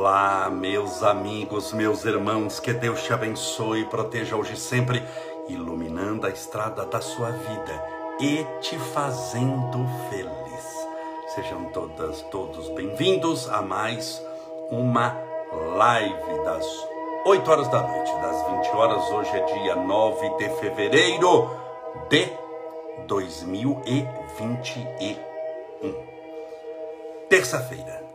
Olá, meus amigos, meus irmãos, que Deus te abençoe e proteja hoje sempre, iluminando a estrada da sua vida e te fazendo feliz. Sejam todas, todos bem-vindos a mais uma live das 8 horas da noite, das 20 horas. Hoje é dia 9 de fevereiro de 2021. Terça-feira.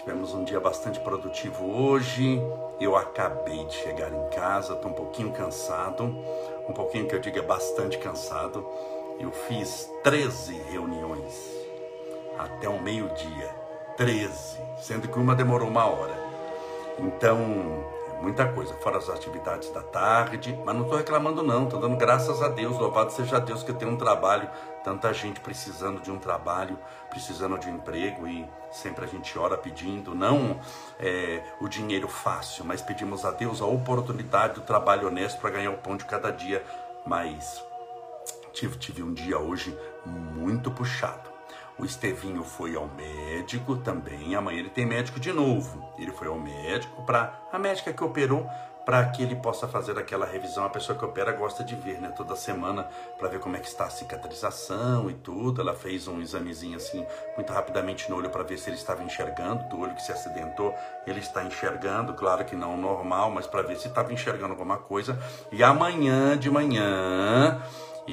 Tivemos um dia bastante produtivo hoje. Eu acabei de chegar em casa, estou um pouquinho cansado, um pouquinho que eu diga bastante cansado. Eu fiz 13 reuniões até o meio-dia. 13, sendo que uma demorou uma hora. Então, muita coisa, fora as atividades da tarde, mas não estou reclamando não, estou dando graças a Deus, louvado seja Deus que tenho um trabalho, tanta gente precisando de um trabalho, precisando de um emprego e sempre a gente ora pedindo, não é, o dinheiro fácil, mas pedimos a Deus a oportunidade do trabalho honesto para ganhar o pão de cada dia, mas tive, tive um dia hoje muito puxado. O Estevinho foi ao médico também. Amanhã ele tem médico de novo. Ele foi ao médico para a médica que operou para que ele possa fazer aquela revisão. A pessoa que opera gosta de ver, né, toda semana para ver como é que está a cicatrização e tudo. Ela fez um examezinho assim muito rapidamente no olho para ver se ele estava enxergando do olho que se acidentou. Ele está enxergando, claro que não normal, mas para ver se estava enxergando alguma coisa. E amanhã de manhã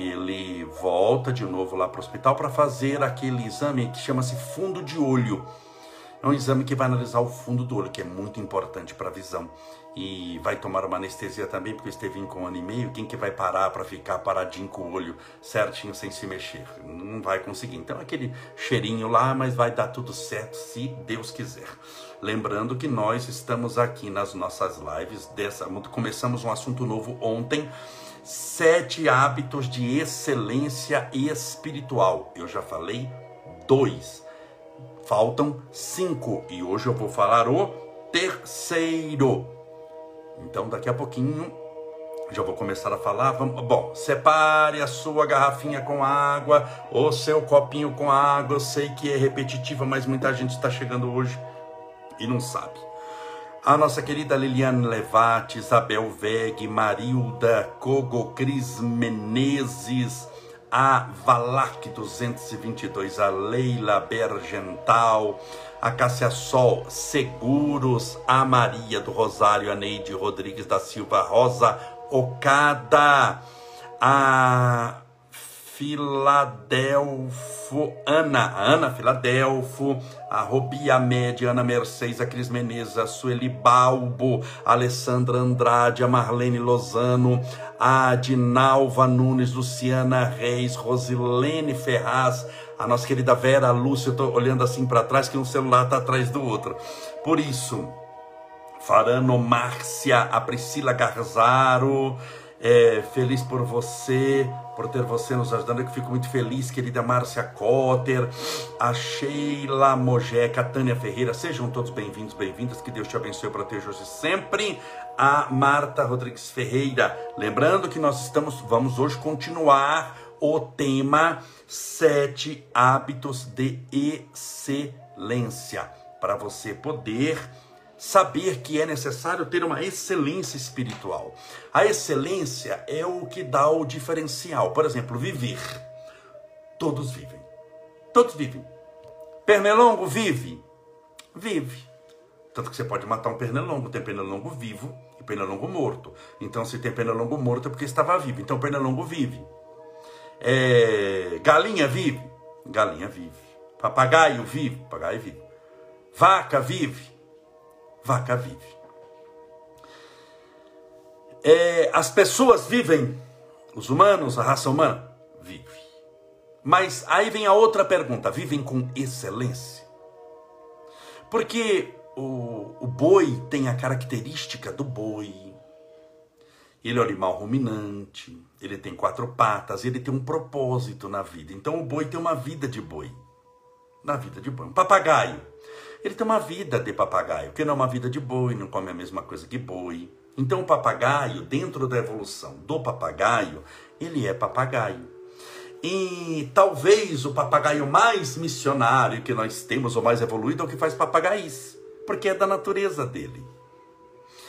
ele volta de novo lá para o hospital para fazer aquele exame que chama-se fundo de olho. É um exame que vai analisar o fundo do olho, que é muito importante para a visão. E vai tomar uma anestesia também, porque esteve com um ano e meio. Quem que vai parar para ficar paradinho com o olho certinho, sem se mexer? Não vai conseguir. Então, aquele cheirinho lá, mas vai dar tudo certo, se Deus quiser. Lembrando que nós estamos aqui nas nossas lives. Dessa, começamos um assunto novo ontem sete hábitos de excelência espiritual. Eu já falei dois, faltam cinco e hoje eu vou falar o terceiro. Então daqui a pouquinho já vou começar a falar. Vamos, bom, separe a sua garrafinha com água, o seu copinho com água. Eu sei que é repetitiva, mas muita gente está chegando hoje e não sabe a nossa querida Liliane Levati, Isabel Veg, Marilda Cogo, Cris Menezes, a Valac 222, a Leila Bergental, a Cássia Sol Seguros, a Maria do Rosário, a Neide Rodrigues da Silva, Rosa Ocada, a Filadelfo, Ana, Ana Filadelfo, a Robia Média, Ana Mercedes, a Cris Menezes, a Sueli Balbo, a Alessandra Andrade, a Marlene Lozano, a Dinalva Nunes, Luciana Reis, Rosilene Ferraz, a nossa querida Vera Lúcia, eu estou olhando assim para trás que um celular está atrás do outro. Por isso, Farano Márcia, a Priscila Garzaro, é, feliz por você, por ter você nos ajudando. Eu fico muito feliz, querida Márcia Cotter, a Sheila Mojeca, a Tânia Ferreira. Sejam todos bem-vindos, bem-vindas. Que Deus te abençoe e proteja hoje sempre. A Marta Rodrigues Ferreira. Lembrando que nós estamos, vamos hoje continuar o tema Sete Hábitos de Excelência. Para você poder saber que é necessário ter uma excelência espiritual. A excelência é o que dá o diferencial. Por exemplo, viver. Todos vivem. Todos vivem. Pernilongo vive? Vive. Tanto que você pode matar um pernilongo. Tem pernilongo vivo e pernilongo morto. Então, se tem pernilongo morto é porque estava vivo. Então, pernilongo vive. É... Galinha vive? Galinha vive. Papagaio vive? Papagaio vive. Vaca vive? Vaca vive. É, as pessoas vivem, os humanos, a raça humana, vive. Mas aí vem a outra pergunta: vivem com excelência? Porque o, o boi tem a característica do boi. Ele é um animal ruminante, ele tem quatro patas, ele tem um propósito na vida. Então o boi tem uma vida de boi. Na vida de boi. Um papagaio ele tem uma vida de papagaio, que não é uma vida de boi, não come a mesma coisa que boi. Então o papagaio, dentro da evolução do papagaio, ele é papagaio. E talvez o papagaio mais missionário que nós temos, ou mais evoluído, é o que faz papagaiz. porque é da natureza dele.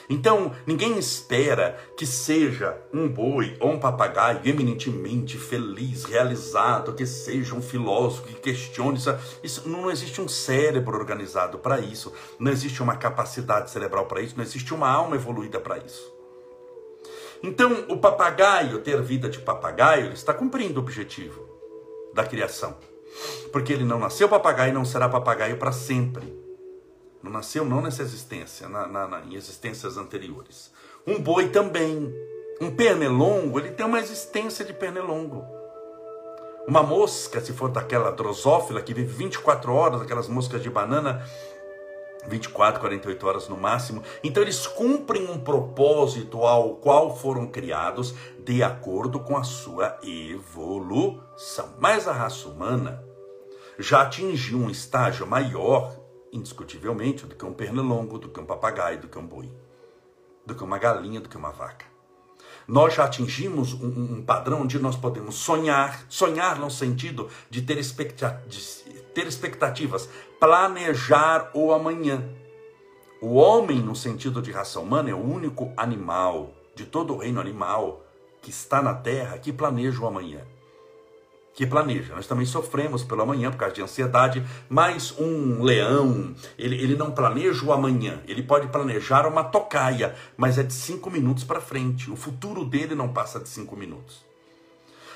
Então, ninguém espera que seja um boi ou um papagaio eminentemente feliz, realizado, que seja um filósofo que questione isso. não existe um cérebro organizado para isso, não existe uma capacidade cerebral para isso, não existe uma alma evoluída para isso. Então, o papagaio ter vida de papagaio, está cumprindo o objetivo da criação. Porque ele não nasceu papagaio e não será papagaio para sempre. Não nasceu não nessa existência, na, na, na, em existências anteriores. Um boi também. Um pernilongo, ele tem uma existência de pernilongo. Uma mosca, se for daquela drosófila que vive 24 horas, aquelas moscas de banana, 24, 48 horas no máximo. Então eles cumprem um propósito ao qual foram criados de acordo com a sua evolução. Mas a raça humana já atingiu um estágio maior indiscutivelmente, do que um pernilongo, do que um papagaio, do que um boi, do que uma galinha, do que uma vaca. Nós já atingimos um, um padrão onde nós podemos sonhar, sonhar no sentido de ter, de ter expectativas, planejar o amanhã. O homem, no sentido de raça humana, é o único animal de todo o reino animal que está na terra que planeja o amanhã que planeja. Nós também sofremos pelo amanhã por causa de ansiedade, mas um leão, ele, ele não planeja o amanhã, ele pode planejar uma tocaia, mas é de cinco minutos para frente. O futuro dele não passa de cinco minutos.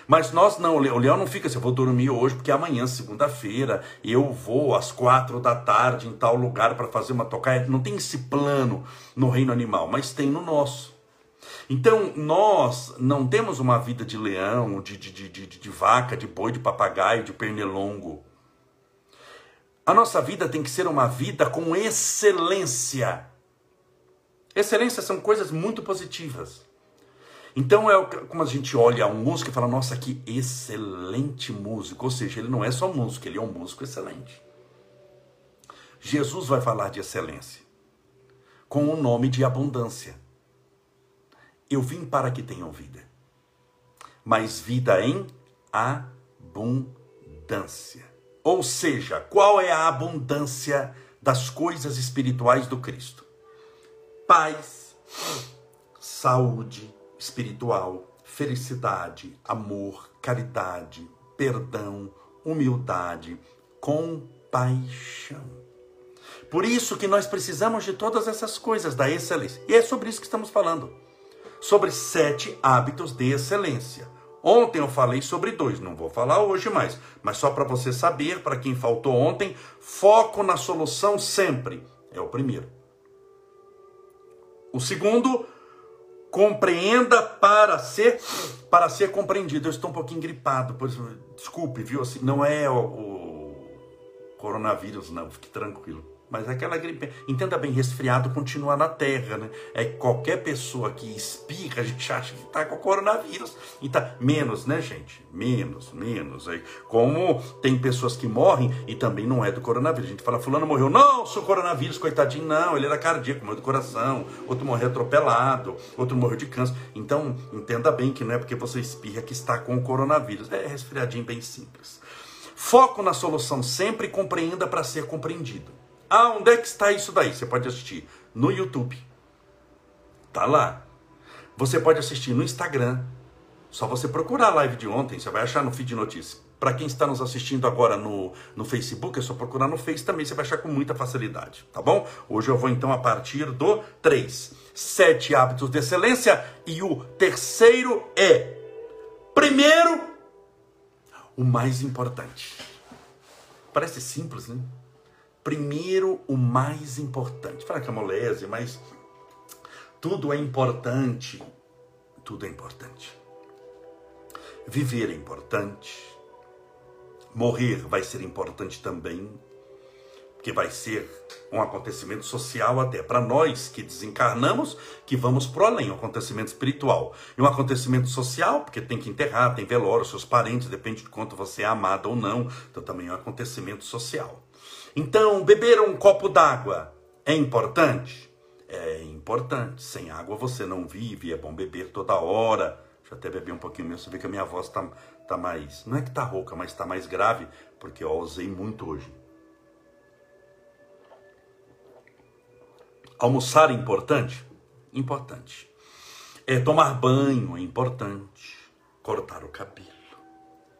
Mas nós não, o leão não fica assim, eu vou dormir hoje porque amanhã, segunda-feira, eu vou às quatro da tarde em tal lugar para fazer uma tocaia. Não tem esse plano no reino animal, mas tem no nosso. Então, nós não temos uma vida de leão, de, de, de, de, vaca, de boi, de papagaio, de pernilongo. A nossa vida tem que ser uma vida com excelência. Excelência são coisas muito positivas. Então é como a gente olha um músico e fala, nossa, que excelente músico. Ou seja, ele não é só músico, ele é um músico excelente. Jesus vai falar de excelência com o nome de abundância. Eu vim para que tenham vida, mas vida em abundância. Ou seja, qual é a abundância das coisas espirituais do Cristo? Paz, saúde espiritual, felicidade, amor, caridade, perdão, humildade, compaixão. Por isso que nós precisamos de todas essas coisas da excelência. E é sobre isso que estamos falando sobre sete hábitos de excelência. Ontem eu falei sobre dois, não vou falar hoje mais, mas só para você saber, para quem faltou ontem, foco na solução sempre é o primeiro. O segundo, compreenda para ser para ser compreendido. Eu estou um pouquinho gripado, por isso, desculpe, viu? Assim, não é o, o coronavírus, não, fique tranquilo. Mas aquela gripe, entenda bem, resfriado continua na terra, né? É qualquer pessoa que espirra, a gente acha que está com coronavírus. E tá menos, né, gente? Menos, menos. Aí, como tem pessoas que morrem e também não é do coronavírus. A gente fala, fulano morreu, não, sou coronavírus, coitadinho, não, ele era cardíaco, morreu do coração, outro morreu atropelado, outro morreu de câncer. Então, entenda bem que não é porque você espirra que está com o coronavírus. É resfriadinho bem simples. Foco na solução sempre e compreenda para ser compreendido. Ah, onde é que está isso daí? Você pode assistir no YouTube. Tá lá. Você pode assistir no Instagram. Só você procurar a live de ontem, você vai achar no feed de notícias. Para quem está nos assistindo agora no, no Facebook, é só procurar no Face também, você vai achar com muita facilidade, tá bom? Hoje eu vou então a partir do 3. Sete hábitos de excelência e o terceiro é, primeiro, o mais importante. Parece simples, né? Primeiro o mais importante. Fala que é moleza, mas tudo é importante. Tudo é importante. Viver é importante. Morrer vai ser importante também, porque vai ser um acontecimento social até para nós que desencarnamos, que vamos para além, um acontecimento espiritual. E um acontecimento social, porque tem que enterrar, tem velório, seus parentes, depende de quanto você é amado ou não, então também é um acontecimento social. Então, beber um copo d'água é importante? É importante. Sem água você não vive, é bom beber toda hora. Deixa eu até beber um pouquinho mesmo, você vê que a minha voz tá, tá mais. Não é que tá rouca, mas tá mais grave, porque eu usei muito hoje. Almoçar é importante? Importante. É tomar banho é importante. Cortar o cabelo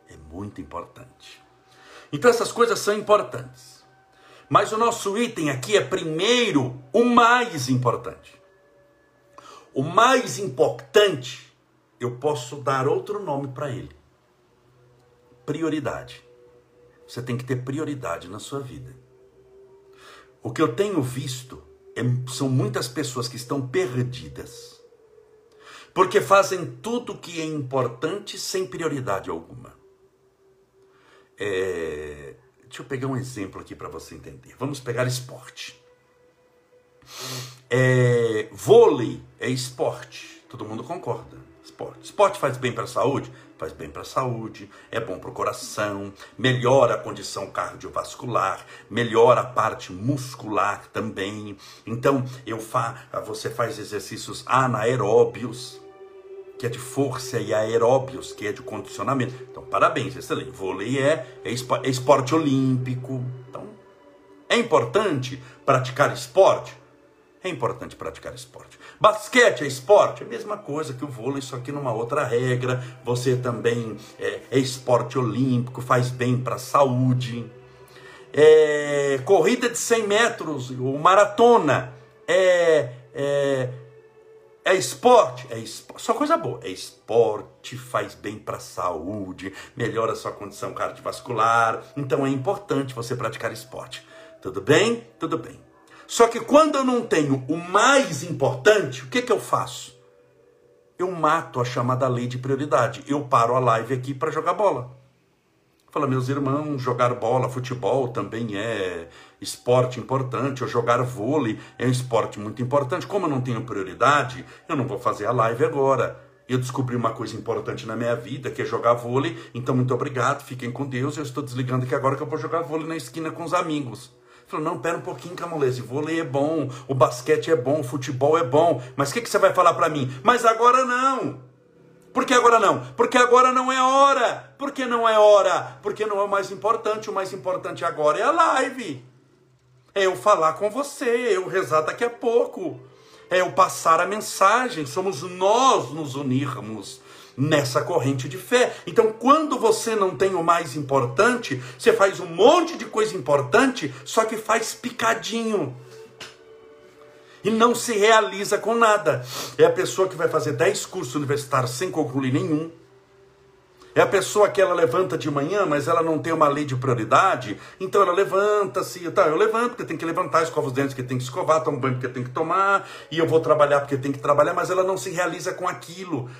é muito importante. Então essas coisas são importantes. Mas o nosso item aqui é primeiro o mais importante. O mais importante, eu posso dar outro nome para ele. Prioridade. Você tem que ter prioridade na sua vida. O que eu tenho visto é, são muitas pessoas que estão perdidas. Porque fazem tudo que é importante sem prioridade alguma. É, deixa eu pegar um exemplo aqui para você entender. Vamos pegar esporte. É, vôlei é esporte, todo mundo concorda. Esporte. Esporte faz bem para a saúde? faz bem para a saúde, é bom para o coração, melhora a condição cardiovascular, melhora a parte muscular também. Então, eu fa você faz exercícios anaeróbios, que é de força, e aeróbios, que é de condicionamento. Então, parabéns, excelente. Vôlei é, é, é esporte olímpico. Então, é importante praticar esporte? É importante praticar esporte. Basquete é esporte? É a mesma coisa que o vôlei, só que numa outra regra. Você também é, é esporte olímpico, faz bem para a saúde. É, corrida de 100 metros, ou maratona, é, é, é esporte? É esporte, só coisa boa. É esporte, faz bem para a saúde, melhora a sua condição cardiovascular. Então é importante você praticar esporte. Tudo bem? Tudo bem. Só que quando eu não tenho o mais importante, o que, que eu faço? Eu mato a chamada lei de prioridade. Eu paro a live aqui para jogar bola. Fala, meus irmãos, jogar bola, futebol também é esporte importante, ou jogar vôlei é um esporte muito importante. Como eu não tenho prioridade, eu não vou fazer a live agora. Eu descobri uma coisa importante na minha vida, que é jogar vôlei. Então, muito obrigado, fiquem com Deus. Eu estou desligando aqui agora que eu vou jogar vôlei na esquina com os amigos. Falou, não, pera um pouquinho, Camolese, vôlei é bom, o basquete é bom, o futebol é bom, mas o que, que você vai falar para mim? Mas agora não. Por que agora não? Porque agora não é hora. Por que não é hora? Porque não é o mais importante. O mais importante agora é a live. É eu falar com você, é eu rezar daqui a pouco. É eu passar a mensagem. Somos nós nos unirmos nessa corrente de fé. Então, quando você não tem o mais importante, você faz um monte de coisa importante, só que faz picadinho. E não se realiza com nada. É a pessoa que vai fazer 10 cursos universitários sem concluir nenhum. É a pessoa que ela levanta de manhã, mas ela não tem uma lei de prioridade, então ela levanta-se, tá, eu levanto porque tem que levantar, escova os dentes porque tem que escovar, toma banho porque tem que tomar, e eu vou trabalhar porque tem que trabalhar, mas ela não se realiza com aquilo.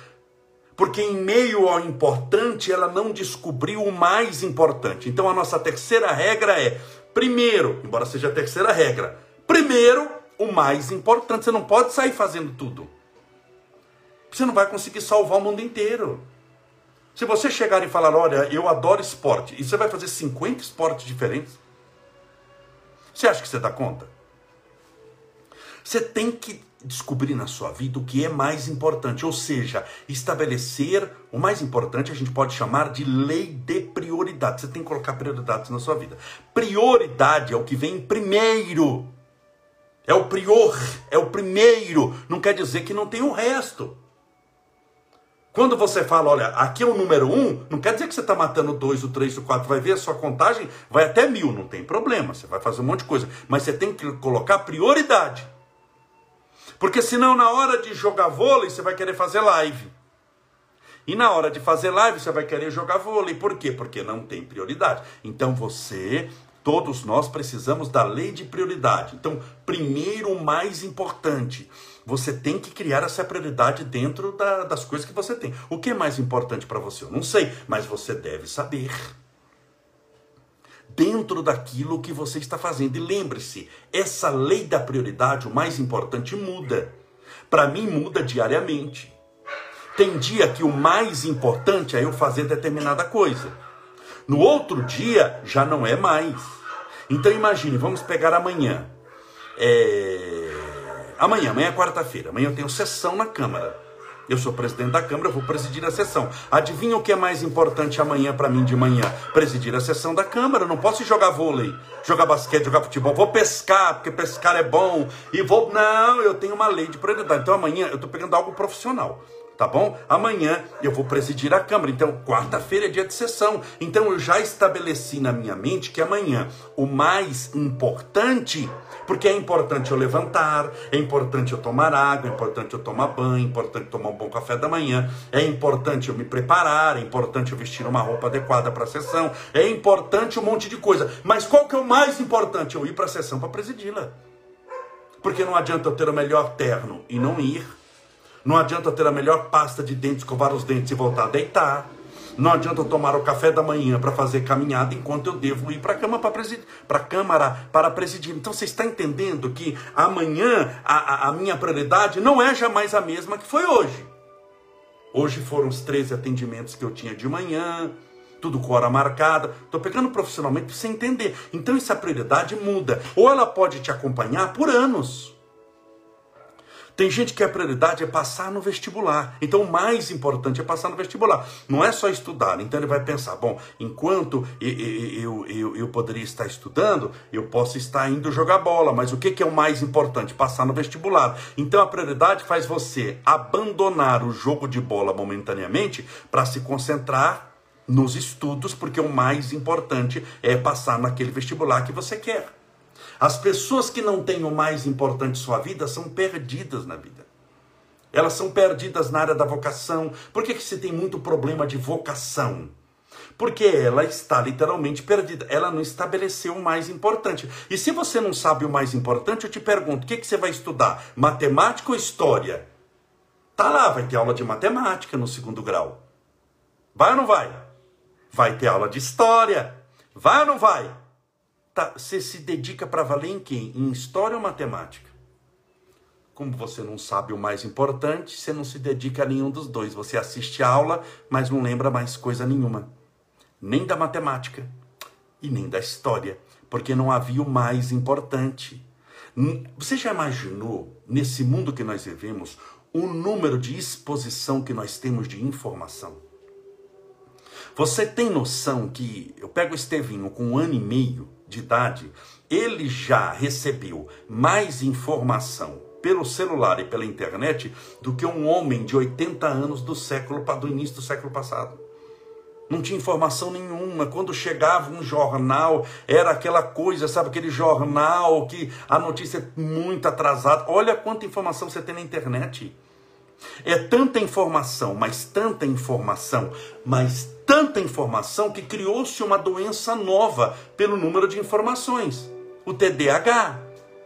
Porque em meio ao importante, ela não descobriu o mais importante. Então a nossa terceira regra é: primeiro, embora seja a terceira regra, primeiro o mais importante. Você não pode sair fazendo tudo. Você não vai conseguir salvar o mundo inteiro. Se você chegar e falar, olha, eu adoro esporte, e você vai fazer 50 esportes diferentes, você acha que você dá conta? Você tem que descobrir na sua vida o que é mais importante, ou seja, estabelecer o mais importante a gente pode chamar de lei de prioridade. Você tem que colocar prioridades na sua vida. Prioridade é o que vem primeiro. É o prior, é o primeiro. Não quer dizer que não tem o resto. Quando você fala, olha, aqui é o número um, não quer dizer que você está matando dois, o três, o quatro. Vai ver a sua contagem, vai até mil, não tem problema. Você vai fazer um monte de coisa. Mas você tem que colocar prioridade. Porque senão na hora de jogar vôlei você vai querer fazer live. E na hora de fazer live você vai querer jogar vôlei. Por quê? Porque não tem prioridade. Então você, todos nós precisamos da lei de prioridade. Então, primeiro o mais importante, você tem que criar essa prioridade dentro da, das coisas que você tem. O que é mais importante para você? Eu não sei, mas você deve saber dentro daquilo que você está fazendo. E lembre-se, essa lei da prioridade, o mais importante, muda. Para mim, muda diariamente. Tem dia que o mais importante é eu fazer determinada coisa. No outro dia, já não é mais. Então imagine, vamos pegar amanhã. É... Amanhã, amanhã é quarta-feira. Amanhã eu tenho sessão na Câmara. Eu sou presidente da Câmara, eu vou presidir a sessão. Adivinha o que é mais importante amanhã para mim de manhã? Presidir a sessão da Câmara. Eu não posso jogar vôlei, jogar basquete, jogar futebol. Vou pescar, porque pescar é bom. E vou. Não, eu tenho uma lei de prioridade. Então amanhã eu estou pegando algo profissional tá bom? Amanhã eu vou presidir a Câmara, então quarta-feira é dia de sessão. Então eu já estabeleci na minha mente que amanhã o mais importante, porque é importante eu levantar, é importante eu tomar água, é importante eu tomar banho, é importante tomar um bom café da manhã, é importante eu me preparar, é importante eu vestir uma roupa adequada para a sessão, é importante um monte de coisa. Mas qual que é o mais importante? Eu ir para a sessão para presidi-la. Porque não adianta eu ter o melhor terno e não ir não adianta ter a melhor pasta de dentes, escovar os dentes e voltar a deitar. Não adianta tomar o café da manhã para fazer caminhada enquanto eu devo ir para a cama para presidir, para câmara para presidir. Então você está entendendo que amanhã a, a, a, minha prioridade não é jamais a mesma que foi hoje. Hoje foram os 13 atendimentos que eu tinha de manhã, tudo com hora marcada. Estou pegando profissionalmente para você entender. Então essa prioridade muda. Ou ela pode te acompanhar por anos. Tem gente que a prioridade é passar no vestibular. Então o mais importante é passar no vestibular. Não é só estudar. Então ele vai pensar: bom, enquanto eu, eu, eu poderia estar estudando, eu posso estar indo jogar bola. Mas o que, que é o mais importante? Passar no vestibular. Então a prioridade faz você abandonar o jogo de bola momentaneamente para se concentrar nos estudos, porque o mais importante é passar naquele vestibular que você quer. As pessoas que não têm o mais importante em sua vida são perdidas na vida. Elas são perdidas na área da vocação. Por que, que se tem muito problema de vocação? Porque ela está literalmente perdida. Ela não estabeleceu o mais importante. E se você não sabe o mais importante, eu te pergunto: o que, que você vai estudar? Matemática ou história? Tá lá, vai ter aula de matemática no segundo grau. Vai ou não vai? Vai ter aula de história. Vai ou não vai? Tá, você se dedica para valer em quem? Em história ou matemática? Como você não sabe o mais importante, você não se dedica a nenhum dos dois. Você assiste a aula, mas não lembra mais coisa nenhuma. Nem da matemática e nem da história, porque não havia o mais importante. Você já imaginou, nesse mundo que nós vivemos, o número de exposição que nós temos de informação? Você tem noção que eu pego o Estevinho com um ano e meio, de idade, ele já recebeu mais informação pelo celular e pela internet do que um homem de 80 anos do século do início do século passado. Não tinha informação nenhuma. Quando chegava um jornal, era aquela coisa, sabe, aquele jornal que a notícia é muito atrasada. Olha quanta informação você tem na internet. É tanta informação, mas tanta informação, mas tanta informação que criou-se uma doença nova pelo número de informações. O TDAH,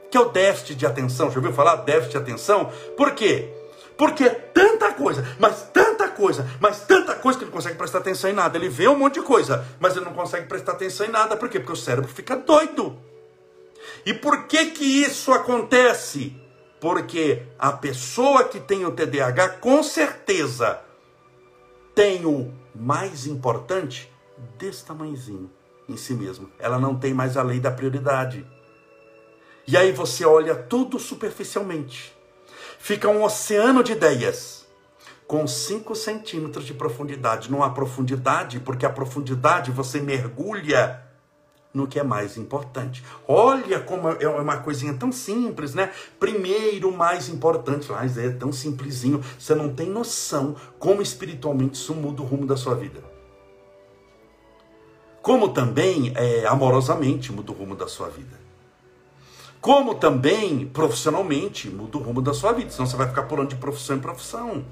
que é o déficit de atenção. Já ouviu falar déficit de atenção? Por quê? Porque é tanta coisa, mas tanta coisa, mas tanta coisa que ele não consegue prestar atenção em nada. Ele vê um monte de coisa, mas ele não consegue prestar atenção em nada. Por quê? Porque o cérebro fica doido. E por que que isso acontece? Porque a pessoa que tem o TDAH, com certeza, tem o mais importante desse tamanhozinho em si mesmo. Ela não tem mais a lei da prioridade. E aí você olha tudo superficialmente. Fica um oceano de ideias com 5 centímetros de profundidade. Não há profundidade, porque a profundidade você mergulha no que é mais importante. Olha como é uma coisinha tão simples, né? Primeiro, mais importante, mas é tão simplesinho, você não tem noção como espiritualmente isso muda o rumo da sua vida. Como também, é, amorosamente, muda o rumo da sua vida. Como também, profissionalmente, muda o rumo da sua vida. Senão você vai ficar pulando de profissão em profissão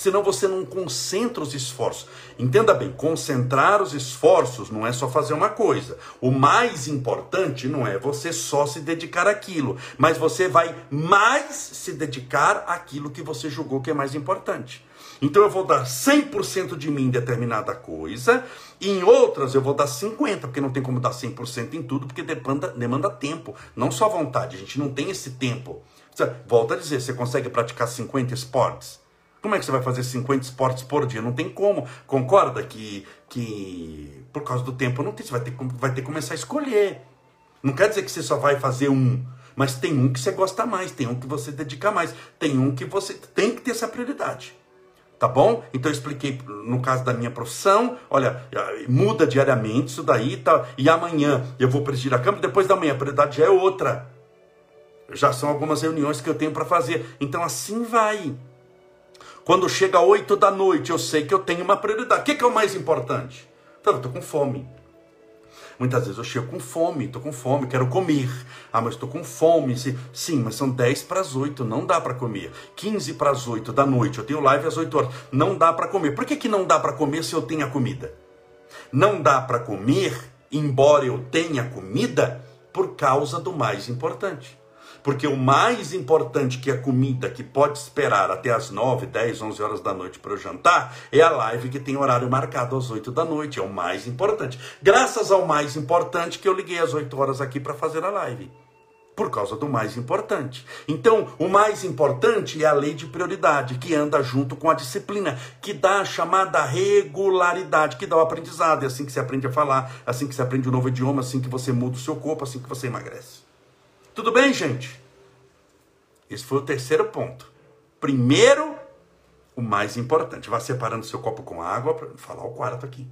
senão você não concentra os esforços. Entenda bem, concentrar os esforços não é só fazer uma coisa. O mais importante não é você só se dedicar àquilo, mas você vai mais se dedicar àquilo que você julgou que é mais importante. Então eu vou dar 100% de mim em determinada coisa, e em outras eu vou dar 50%, porque não tem como dar 100% em tudo, porque demanda, demanda tempo, não só vontade, a gente não tem esse tempo. Volta a dizer, você consegue praticar 50 esportes? Como é que você vai fazer 50 esportes por dia? Não tem como. Concorda que, que por causa do tempo não tem, você vai ter, vai ter que começar a escolher. Não quer dizer que você só vai fazer um. Mas tem um que você gosta mais, tem um que você dedica mais, tem um que você tem que ter essa prioridade. Tá bom? Então eu expliquei no caso da minha profissão, olha, muda diariamente isso daí, tá? E amanhã eu vou presidir a Câmara, depois da manhã a prioridade já é outra. Já são algumas reuniões que eu tenho para fazer. Então assim vai. Quando chega 8 da noite, eu sei que eu tenho uma prioridade. O que, que é o mais importante? Então, eu estou com fome. Muitas vezes eu chego com fome, estou com fome, quero comer. Ah, mas estou com fome. Sim, mas são 10 para as 8, não dá para comer. 15 para as 8 da noite, eu tenho live às 8 horas. Não dá para comer. Por que, que não dá para comer se eu tenho a comida? Não dá para comer, embora eu tenha comida, por causa do mais importante. Porque o mais importante que a comida que pode esperar até as 9, 10, 11 horas da noite para o jantar é a live que tem horário marcado às 8 da noite. É o mais importante. Graças ao mais importante que eu liguei às 8 horas aqui para fazer a live. Por causa do mais importante. Então, o mais importante é a lei de prioridade, que anda junto com a disciplina, que dá a chamada regularidade, que dá o aprendizado. É assim que você aprende a falar, assim que você aprende um novo idioma, assim que você muda o seu corpo, assim que você emagrece. Tudo bem, gente? Esse foi o terceiro ponto. Primeiro, o mais importante. Vá separando seu copo com água para falar o quarto aqui.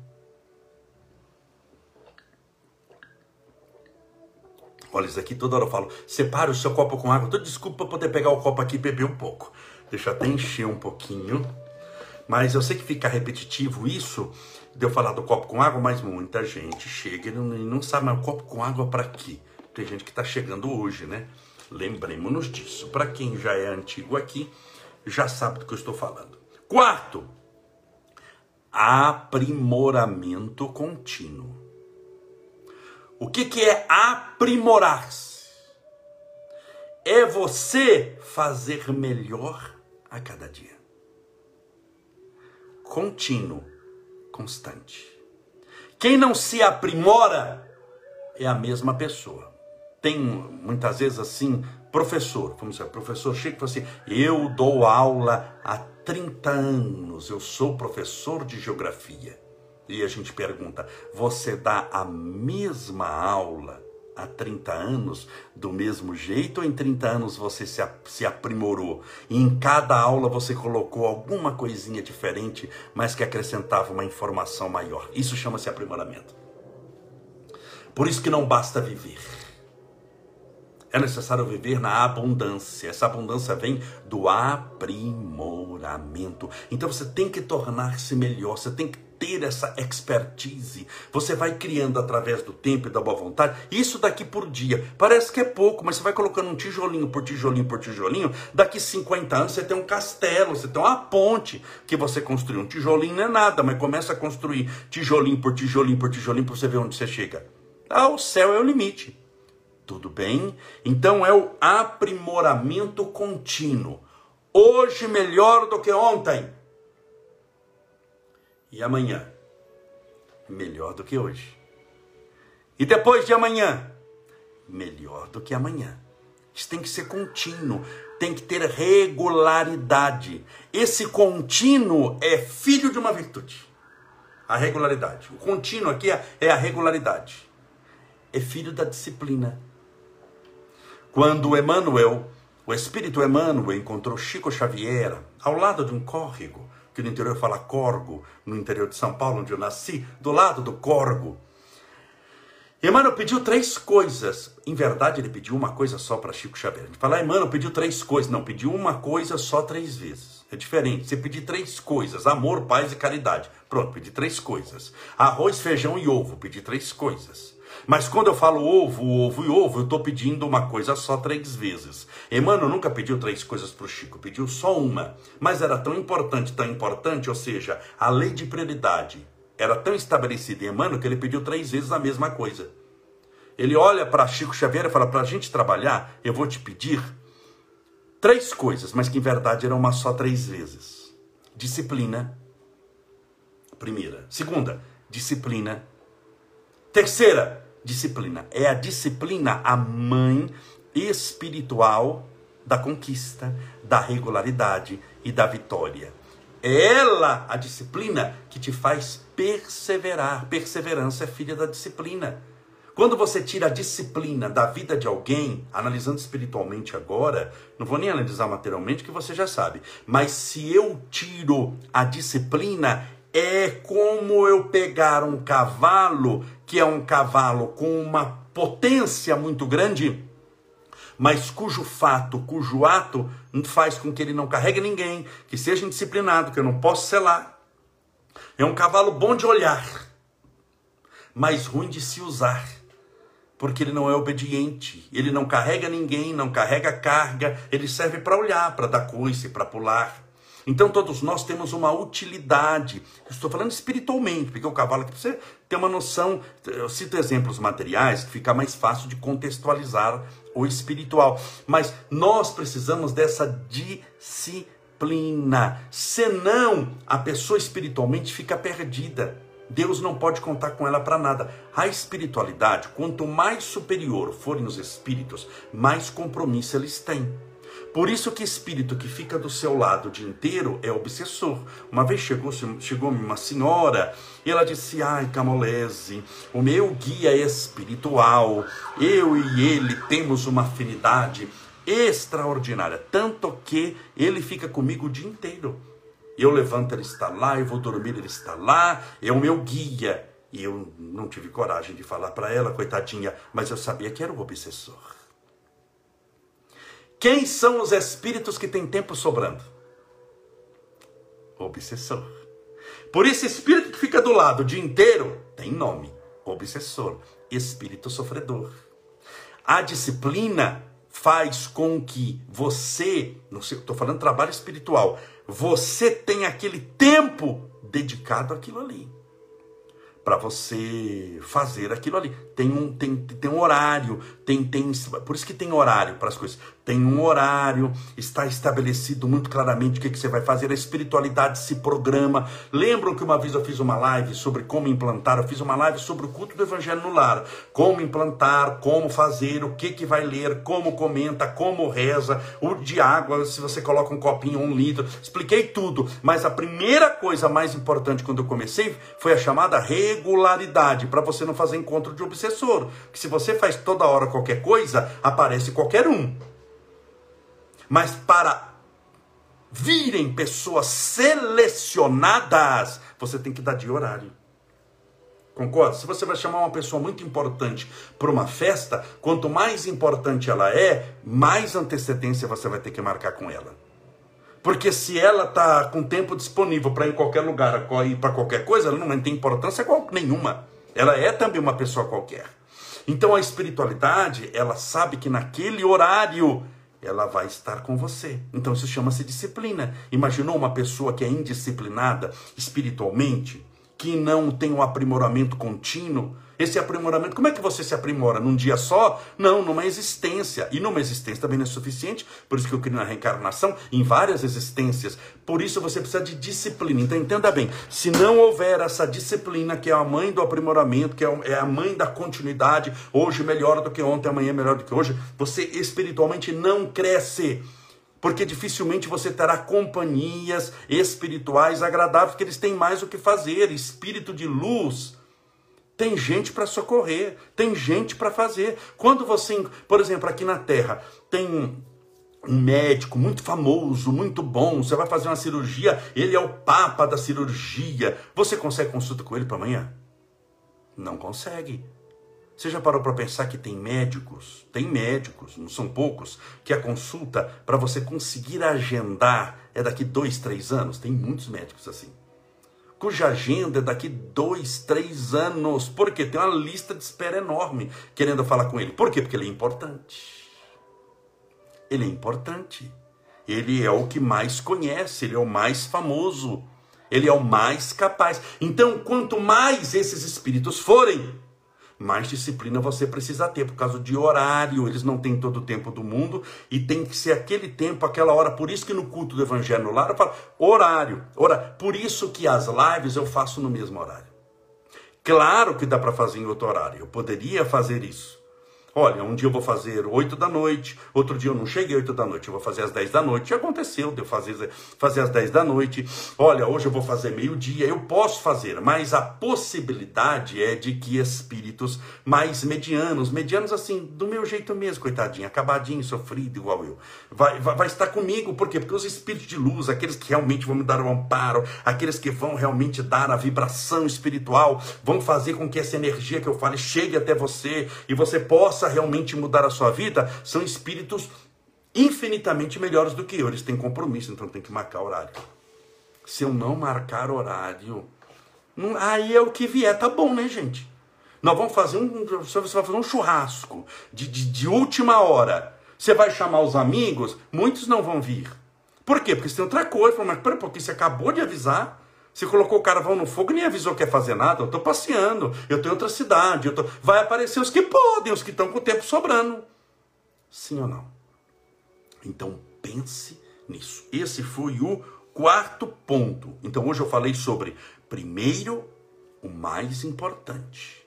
Olha, isso aqui toda hora eu falo. Separe o seu copo com água. Então, desculpa para poder pegar o copo aqui e beber um pouco. Deixa até encher um pouquinho. Mas eu sei que fica repetitivo isso de eu falar do copo com água, mas muita gente chega e não, não sabe, mas o copo com água para quê? Tem gente que está chegando hoje, né? Lembremos-nos disso. Para quem já é antigo aqui, já sabe do que eu estou falando. Quarto, aprimoramento contínuo. O que, que é aprimorar-se? É você fazer melhor a cada dia. Contínuo, constante. Quem não se aprimora é a mesma pessoa tem muitas vezes assim, professor, vamos dizer, professor chega e fala assim, eu dou aula há 30 anos, eu sou professor de geografia. E a gente pergunta, você dá a mesma aula há 30 anos do mesmo jeito ou em 30 anos você se, se aprimorou? E em cada aula você colocou alguma coisinha diferente, mas que acrescentava uma informação maior. Isso chama-se aprimoramento. Por isso que não basta viver é necessário viver na abundância. Essa abundância vem do aprimoramento. Então você tem que tornar-se melhor, você tem que ter essa expertise. Você vai criando através do tempo e da boa vontade, isso daqui por dia. Parece que é pouco, mas você vai colocando um tijolinho por tijolinho por tijolinho. Daqui 50 anos você tem um castelo, você tem uma ponte que você construiu. Um tijolinho não é nada, mas começa a construir tijolinho por tijolinho por tijolinho para você ver onde você chega. Ah, o céu é o limite. Tudo bem? Então é o aprimoramento contínuo. Hoje melhor do que ontem. E amanhã melhor do que hoje. E depois de amanhã melhor do que amanhã. Isso tem que ser contínuo, tem que ter regularidade. Esse contínuo é filho de uma virtude. A regularidade. O contínuo aqui é, é a regularidade. É filho da disciplina quando Emmanuel, o espírito Emmanuel, encontrou Chico Xavier ao lado de um córrego, que no interior fala corgo, no interior de São Paulo, onde eu nasci, do lado do corgo. Emmanuel pediu três coisas. Em verdade, ele pediu uma coisa só para Chico Xavier. A gente fala, Emmanuel pediu três coisas. Não, pediu uma coisa só três vezes. É diferente. Você pedir três coisas: amor, paz e caridade. Pronto, pedi três coisas. Arroz, feijão e ovo. Pedi três coisas. Mas quando eu falo ovo, ovo e ovo, eu estou pedindo uma coisa só três vezes. Emmanuel nunca pediu três coisas para o Chico, pediu só uma. Mas era tão importante, tão importante, ou seja, a lei de prioridade era tão estabelecida em Emmanuel que ele pediu três vezes a mesma coisa. Ele olha para Chico Xavier e fala: para a gente trabalhar, eu vou te pedir três coisas, mas que em verdade eram uma só três vezes: disciplina, primeira. Segunda, disciplina. Terceira, disciplina. É a disciplina a mãe espiritual da conquista, da regularidade e da vitória. É ela, a disciplina, que te faz perseverar. Perseverança é filha da disciplina. Quando você tira a disciplina da vida de alguém, analisando espiritualmente agora, não vou nem analisar materialmente, que você já sabe, mas se eu tiro a disciplina, é como eu pegar um cavalo, que é um cavalo com uma potência muito grande, mas cujo fato, cujo ato faz com que ele não carregue ninguém, que seja indisciplinado, que eu não posso selar. É um cavalo bom de olhar, mas ruim de se usar porque ele não é obediente, ele não carrega ninguém, não carrega carga, ele serve para olhar, para dar coice, para pular. Então todos nós temos uma utilidade. estou falando espiritualmente, porque o cavalo aqui você ter uma noção, eu cito exemplos materiais que fica mais fácil de contextualizar o espiritual, mas nós precisamos dessa disciplina. Senão a pessoa espiritualmente fica perdida. Deus não pode contar com ela para nada. A espiritualidade, quanto mais superior forem os espíritos, mais compromisso eles têm. Por isso que espírito que fica do seu lado o dia inteiro é obsessor. Uma vez chegou, chegou uma senhora e ela disse: Ai, Camolese, o meu guia espiritual, eu e ele temos uma afinidade extraordinária, tanto que ele fica comigo o dia inteiro. Eu levanto, ele está lá, eu vou dormir, ele está lá, é o meu guia. E eu não tive coragem de falar para ela, coitadinha, mas eu sabia que era o obsessor. Quem são os espíritos que têm tempo sobrando? Obsessor. Por isso, espírito que fica do lado o dia inteiro tem nome: obsessor, espírito sofredor. A disciplina faz com que você, estou falando trabalho espiritual, você tem aquele tempo dedicado àquilo ali para você fazer aquilo ali. Tem um, tem, tem um horário, tem, tem, por isso que tem horário para as coisas. Tem um horário, está estabelecido muito claramente o que, que você vai fazer, a espiritualidade se programa. Lembram que uma vez eu fiz uma live sobre como implantar, eu fiz uma live sobre o culto do evangelho no lar. Como implantar, como fazer, o que, que vai ler, como comenta, como reza, o de água, se você coloca um copinho, um litro. Expliquei tudo, mas a primeira coisa mais importante quando eu comecei foi a chamada regularidade para você não fazer encontro de Que se você faz toda hora qualquer coisa, aparece qualquer um. Mas para virem pessoas selecionadas, você tem que dar de horário. Concorda? Se você vai chamar uma pessoa muito importante para uma festa, quanto mais importante ela é, mais antecedência você vai ter que marcar com ela. Porque se ela está com tempo disponível para ir em qualquer lugar, ir para qualquer coisa, ela não tem importância nenhuma. Ela é também uma pessoa qualquer. Então a espiritualidade, ela sabe que naquele horário ela vai estar com você. Então isso chama-se disciplina. Imaginou uma pessoa que é indisciplinada espiritualmente, que não tem um aprimoramento contínuo? Esse aprimoramento, como é que você se aprimora? Num dia só? Não, numa existência. E numa existência também não é suficiente, por isso que eu criei na reencarnação, em várias existências. Por isso você precisa de disciplina. Então entenda bem, se não houver essa disciplina, que é a mãe do aprimoramento, que é, é a mãe da continuidade, hoje melhor do que ontem, amanhã melhor do que hoje, você espiritualmente não cresce porque dificilmente você terá companhias espirituais agradáveis, porque eles têm mais o que fazer, espírito de luz tem gente para socorrer, tem gente para fazer. Quando você, por exemplo, aqui na Terra, tem um médico muito famoso, muito bom, você vai fazer uma cirurgia, ele é o papa da cirurgia. Você consegue consulta com ele para amanhã? Não consegue. Você já parou para pensar que tem médicos, tem médicos, não são poucos, que a consulta para você conseguir agendar é daqui dois, três anos? Tem muitos médicos assim cuja agenda é daqui dois, três anos. Porque tem uma lista de espera enorme querendo falar com ele. Por quê? Porque ele é importante. Ele é importante. Ele é o que mais conhece, ele é o mais famoso, ele é o mais capaz. Então, quanto mais esses espíritos forem, mais disciplina você precisa ter por causa de horário. Eles não têm todo o tempo do mundo e tem que ser aquele tempo, aquela hora. Por isso que no culto do Evangelho no lar eu falo horário. Ora, por isso que as lives eu faço no mesmo horário. Claro que dá para fazer em outro horário. Eu poderia fazer isso. Olha, um dia eu vou fazer 8 da noite, outro dia eu não cheguei 8 da noite, eu vou fazer às 10 da noite. Já aconteceu de eu fazer, fazer às 10 da noite. Olha, hoje eu vou fazer meio-dia. Eu posso fazer, mas a possibilidade é de que espíritos mais medianos, medianos assim, do meu jeito mesmo, coitadinho, acabadinho, sofrido igual eu, vai, vai, vai estar comigo. Por quê? Porque os espíritos de luz, aqueles que realmente vão me dar o amparo, aqueles que vão realmente dar a vibração espiritual, vão fazer com que essa energia que eu fale chegue até você e você possa realmente mudar a sua vida, são espíritos infinitamente melhores do que eu. Eles têm compromisso, então tem que marcar horário. Se eu não marcar horário, não, aí é o que vier, tá bom, né, gente? Nós vamos fazer um, você vai fazer um churrasco de, de, de última hora. Você vai chamar os amigos, muitos não vão vir. Por quê? Porque você tem outra coisa. Mas peraí, porque você acabou de avisar. Você colocou o carvão no fogo e nem avisou que ia fazer nada. Eu estou passeando, eu estou em outra cidade. Tô... Vai aparecer os que podem, os que estão com o tempo sobrando. Sim ou não? Então pense nisso. Esse foi o quarto ponto. Então hoje eu falei sobre, primeiro, o mais importante.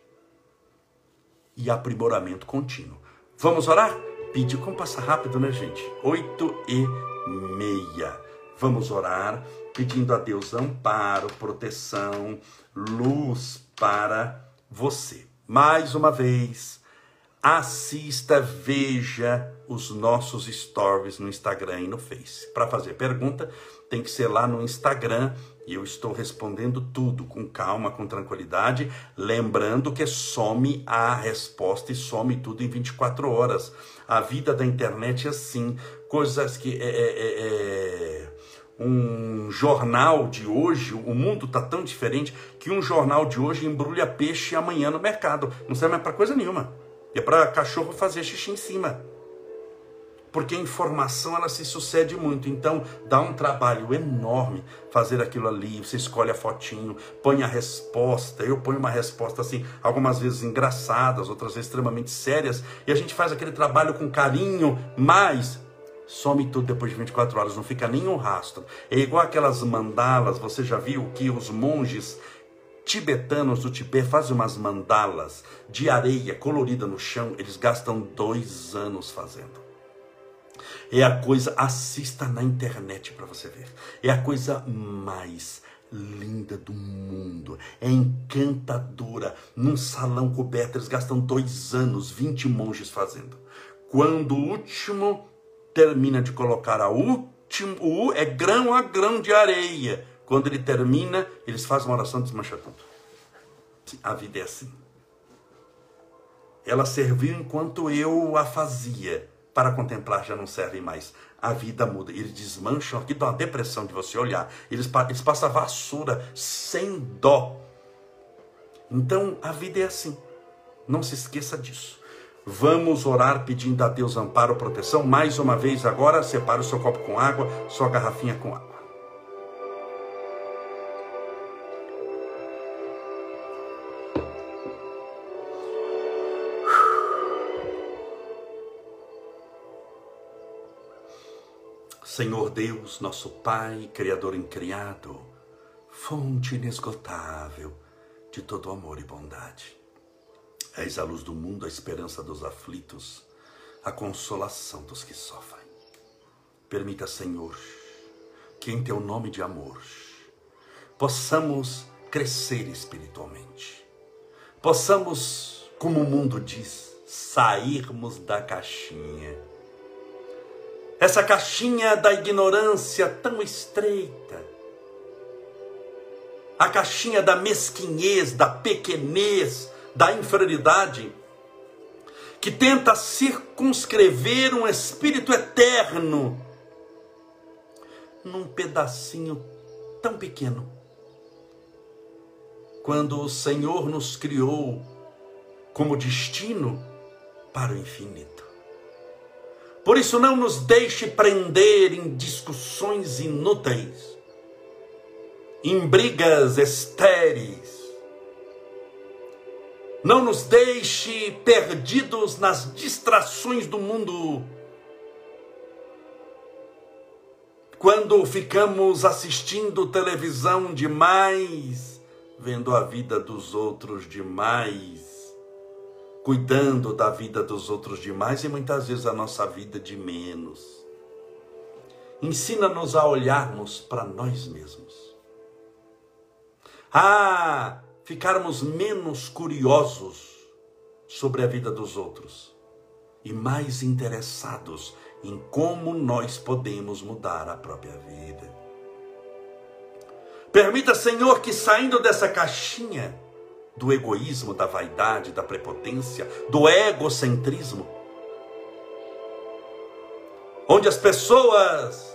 E aprimoramento contínuo. Vamos orar? Pedir como passar rápido, né, gente? Oito e meia. Vamos orar pedindo a Deus amparo, proteção, luz para você. Mais uma vez, assista, veja os nossos stories no Instagram e no Face. Para fazer pergunta, tem que ser lá no Instagram e eu estou respondendo tudo com calma, com tranquilidade, lembrando que some a resposta e some tudo em 24 horas. A vida da internet é assim, coisas que é, é, é, é um jornal de hoje, o mundo está tão diferente que um jornal de hoje embrulha peixe amanhã no mercado. Não serve mais para coisa nenhuma. É para cachorro fazer xixi em cima. Porque a informação ela se sucede muito, então dá um trabalho enorme fazer aquilo ali. Você escolhe a fotinho, põe a resposta. Eu ponho uma resposta assim, algumas vezes engraçadas, outras vezes extremamente sérias, e a gente faz aquele trabalho com carinho, mas some tudo depois de 24 horas, não fica nenhum rastro. É igual aquelas mandalas, você já viu que os monges tibetanos do Tibete fazem umas mandalas de areia colorida no chão, eles gastam dois anos fazendo. É a coisa, assista na internet para você ver. É a coisa mais linda do mundo. É encantadora. Num salão coberto, eles gastam dois anos, 20 monges fazendo. Quando o último termina de colocar a última, o é grão a grão de areia. Quando ele termina, eles fazem uma oração desmancha tudo. A vida é assim. Ela serviu enquanto eu a fazia. Para contemplar já não serve mais. A vida muda. Eles desmancham aqui, dá uma depressão de você olhar. Eles, eles passam vassoura sem dó. Então a vida é assim. Não se esqueça disso. Vamos orar pedindo a Deus amparo, proteção. Mais uma vez agora, separe o seu copo com água, sua garrafinha com água. Senhor Deus, nosso Pai, Criador incriado, fonte inesgotável de todo amor e bondade. És a luz do mundo, a esperança dos aflitos, a consolação dos que sofrem. Permita, Senhor, que em teu nome de amor possamos crescer espiritualmente. Possamos, como o mundo diz, sairmos da caixinha. Essa caixinha da ignorância tão estreita. A caixinha da mesquinhez, da pequenez, da inferioridade, que tenta circunscrever um espírito eterno num pedacinho tão pequeno. Quando o Senhor nos criou como destino para o infinito. Por isso, não nos deixe prender em discussões inúteis, em brigas estéreis, não nos deixe perdidos nas distrações do mundo. Quando ficamos assistindo televisão demais, vendo a vida dos outros demais, cuidando da vida dos outros demais e muitas vezes a nossa vida de menos. Ensina-nos a olharmos para nós mesmos. A ficarmos menos curiosos sobre a vida dos outros e mais interessados em como nós podemos mudar a própria vida. Permita, Senhor, que saindo dessa caixinha do egoísmo, da vaidade, da prepotência, do egocentrismo, onde as pessoas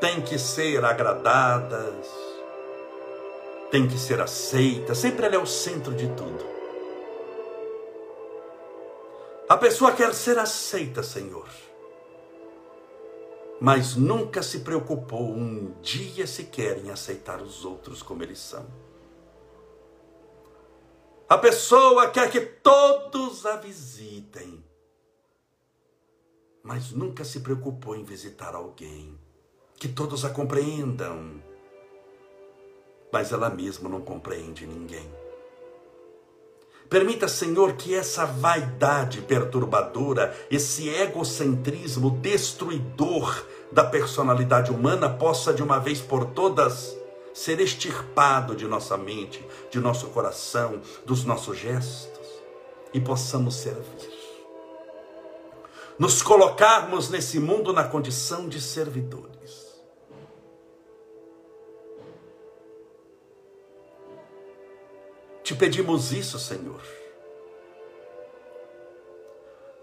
têm que ser agradadas, têm que ser aceitas, sempre ela é o centro de tudo. A pessoa quer ser aceita, Senhor mas nunca se preocupou um dia sequer em aceitar os outros como eles são. A pessoa quer que todos a visitem, mas nunca se preocupou em visitar alguém, que todos a compreendam, mas ela mesma não compreende ninguém. Permita, Senhor, que essa vaidade perturbadora, esse egocentrismo destruidor da personalidade humana possa de uma vez por todas ser extirpado de nossa mente, de nosso coração, dos nossos gestos e possamos servir. Nos colocarmos nesse mundo na condição de servidores. Pedimos isso, Senhor.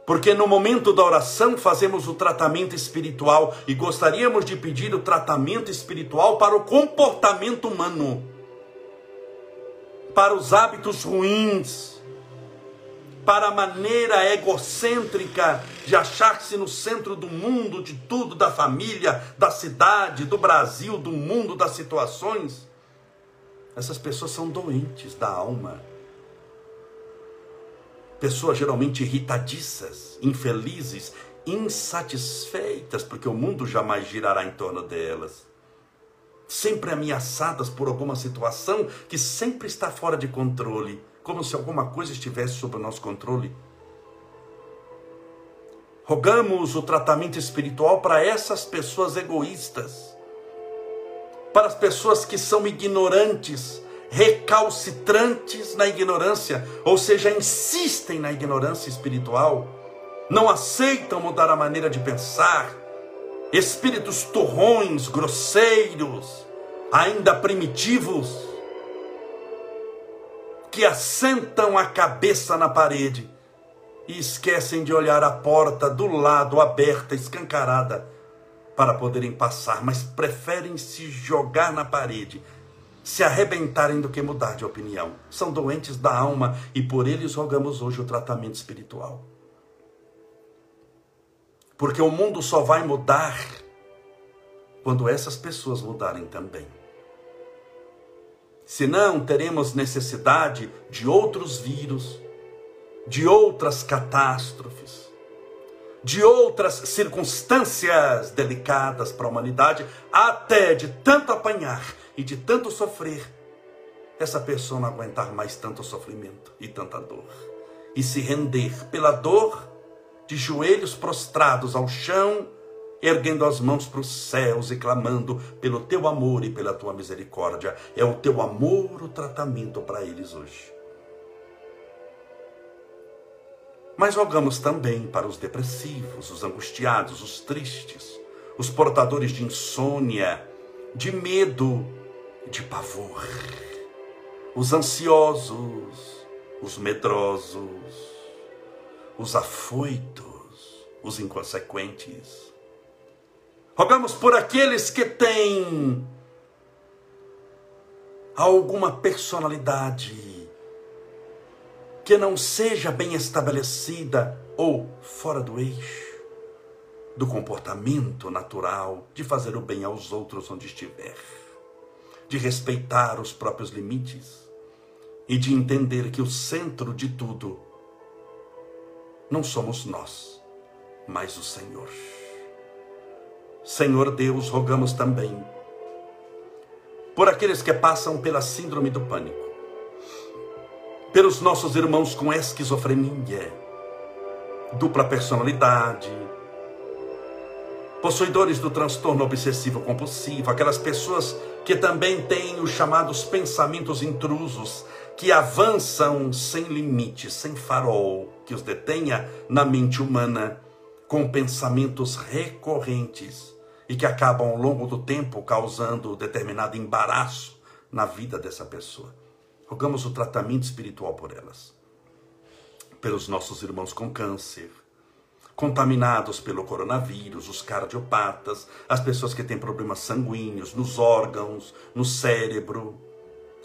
Porque no momento da oração fazemos o tratamento espiritual e gostaríamos de pedir o tratamento espiritual para o comportamento humano, para os hábitos ruins, para a maneira egocêntrica de achar-se no centro do mundo, de tudo, da família, da cidade, do Brasil, do mundo, das situações. Essas pessoas são doentes da alma. Pessoas geralmente irritadiças, infelizes, insatisfeitas, porque o mundo jamais girará em torno delas. Sempre ameaçadas por alguma situação que sempre está fora de controle, como se alguma coisa estivesse sob o nosso controle. Rogamos o tratamento espiritual para essas pessoas egoístas para as pessoas que são ignorantes, recalcitrantes na ignorância, ou seja, insistem na ignorância espiritual, não aceitam mudar a maneira de pensar, espíritos turrões, grosseiros, ainda primitivos, que assentam a cabeça na parede e esquecem de olhar a porta do lado aberta, escancarada, para poderem passar, mas preferem se jogar na parede, se arrebentarem do que mudar de opinião. São doentes da alma e por eles rogamos hoje o tratamento espiritual. Porque o mundo só vai mudar quando essas pessoas mudarem também. Senão, teremos necessidade de outros vírus, de outras catástrofes de outras circunstâncias delicadas para a humanidade, até de tanto apanhar e de tanto sofrer, essa pessoa não aguentar mais tanto sofrimento e tanta dor, e se render pela dor, de joelhos prostrados ao chão, erguendo as mãos para os céus e clamando pelo teu amor e pela tua misericórdia. É o teu amor o tratamento para eles hoje. Mas rogamos também para os depressivos, os angustiados, os tristes, os portadores de insônia, de medo, de pavor, os ansiosos, os medrosos, os afoitos, os inconsequentes. Rogamos por aqueles que têm alguma personalidade que não seja bem estabelecida ou fora do eixo do comportamento natural de fazer o bem aos outros onde estiver, de respeitar os próprios limites e de entender que o centro de tudo não somos nós, mas o Senhor. Senhor Deus, rogamos também por aqueles que passam pela síndrome do pânico pelos nossos irmãos com esquizofrenia, dupla personalidade, possuidores do transtorno obsessivo compulsivo, aquelas pessoas que também têm os chamados pensamentos intrusos, que avançam sem limite, sem farol, que os detenha na mente humana, com pensamentos recorrentes e que acabam ao longo do tempo causando determinado embaraço na vida dessa pessoa. Rogamos o tratamento espiritual por elas, pelos nossos irmãos com câncer, contaminados pelo coronavírus, os cardiopatas, as pessoas que têm problemas sanguíneos nos órgãos, no cérebro,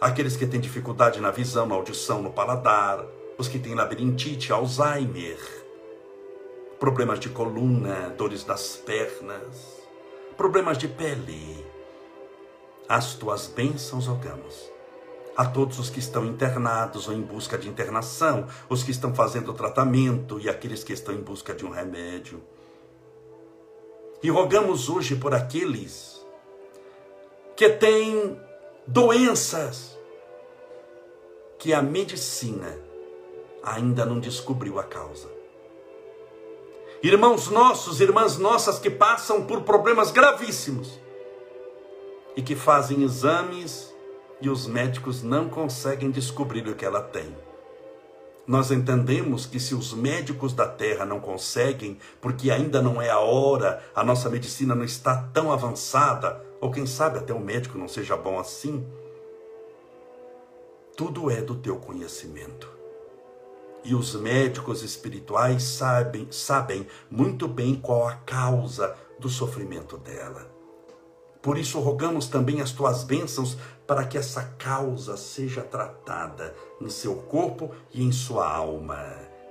aqueles que têm dificuldade na visão, na audição, no paladar, os que têm labirintite, Alzheimer, problemas de coluna, dores nas pernas, problemas de pele. As tuas bênçãos rogamos a todos os que estão internados ou em busca de internação, os que estão fazendo tratamento e aqueles que estão em busca de um remédio. E rogamos hoje por aqueles que têm doenças que a medicina ainda não descobriu a causa. Irmãos nossos, irmãs nossas que passam por problemas gravíssimos e que fazem exames e os médicos não conseguem descobrir o que ela tem. Nós entendemos que se os médicos da terra não conseguem, porque ainda não é a hora, a nossa medicina não está tão avançada, ou quem sabe até o médico não seja bom assim, tudo é do teu conhecimento. E os médicos espirituais sabem, sabem muito bem qual a causa do sofrimento dela. Por isso rogamos também as tuas bênçãos para que essa causa seja tratada no seu corpo e em sua alma,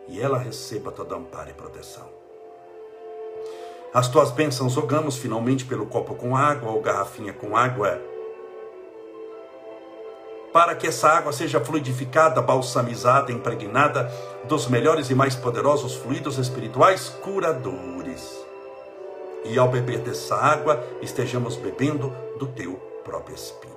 e ela receba toda amparo e proteção. As tuas bênçãos rogamos finalmente pelo copo com água ou garrafinha com água, para que essa água seja fluidificada, balsamizada, impregnada dos melhores e mais poderosos fluidos espirituais curadores. E ao beber dessa água, estejamos bebendo do teu próprio Espírito.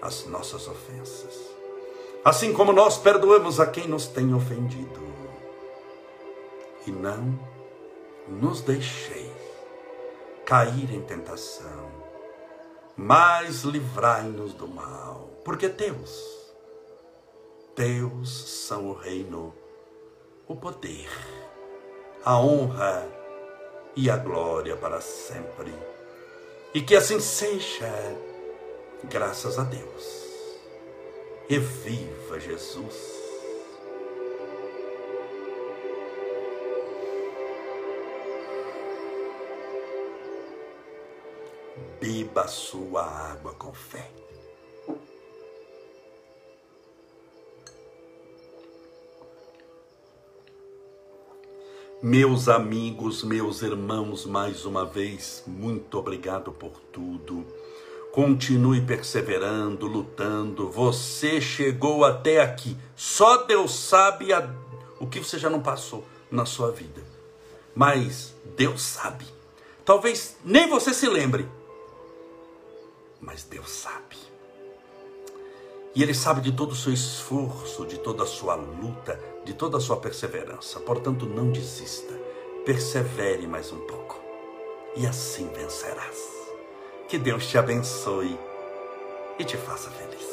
as nossas ofensas, assim como nós perdoamos a quem nos tem ofendido. E não nos deixeis cair em tentação, mas livrai-nos do mal, porque Deus, Deus são o reino, o poder, a honra e a glória para sempre. E que assim seja Graças a Deus. E viva Jesus. Beba sua água com fé. Meus amigos, meus irmãos, mais uma vez, muito obrigado por tudo. Continue perseverando, lutando. Você chegou até aqui. Só Deus sabe a... o que você já não passou na sua vida. Mas Deus sabe. Talvez nem você se lembre. Mas Deus sabe. E Ele sabe de todo o seu esforço, de toda a sua luta, de toda a sua perseverança. Portanto, não desista. Persevere mais um pouco. E assim vencerás. Que Deus te abençoe e te faça feliz.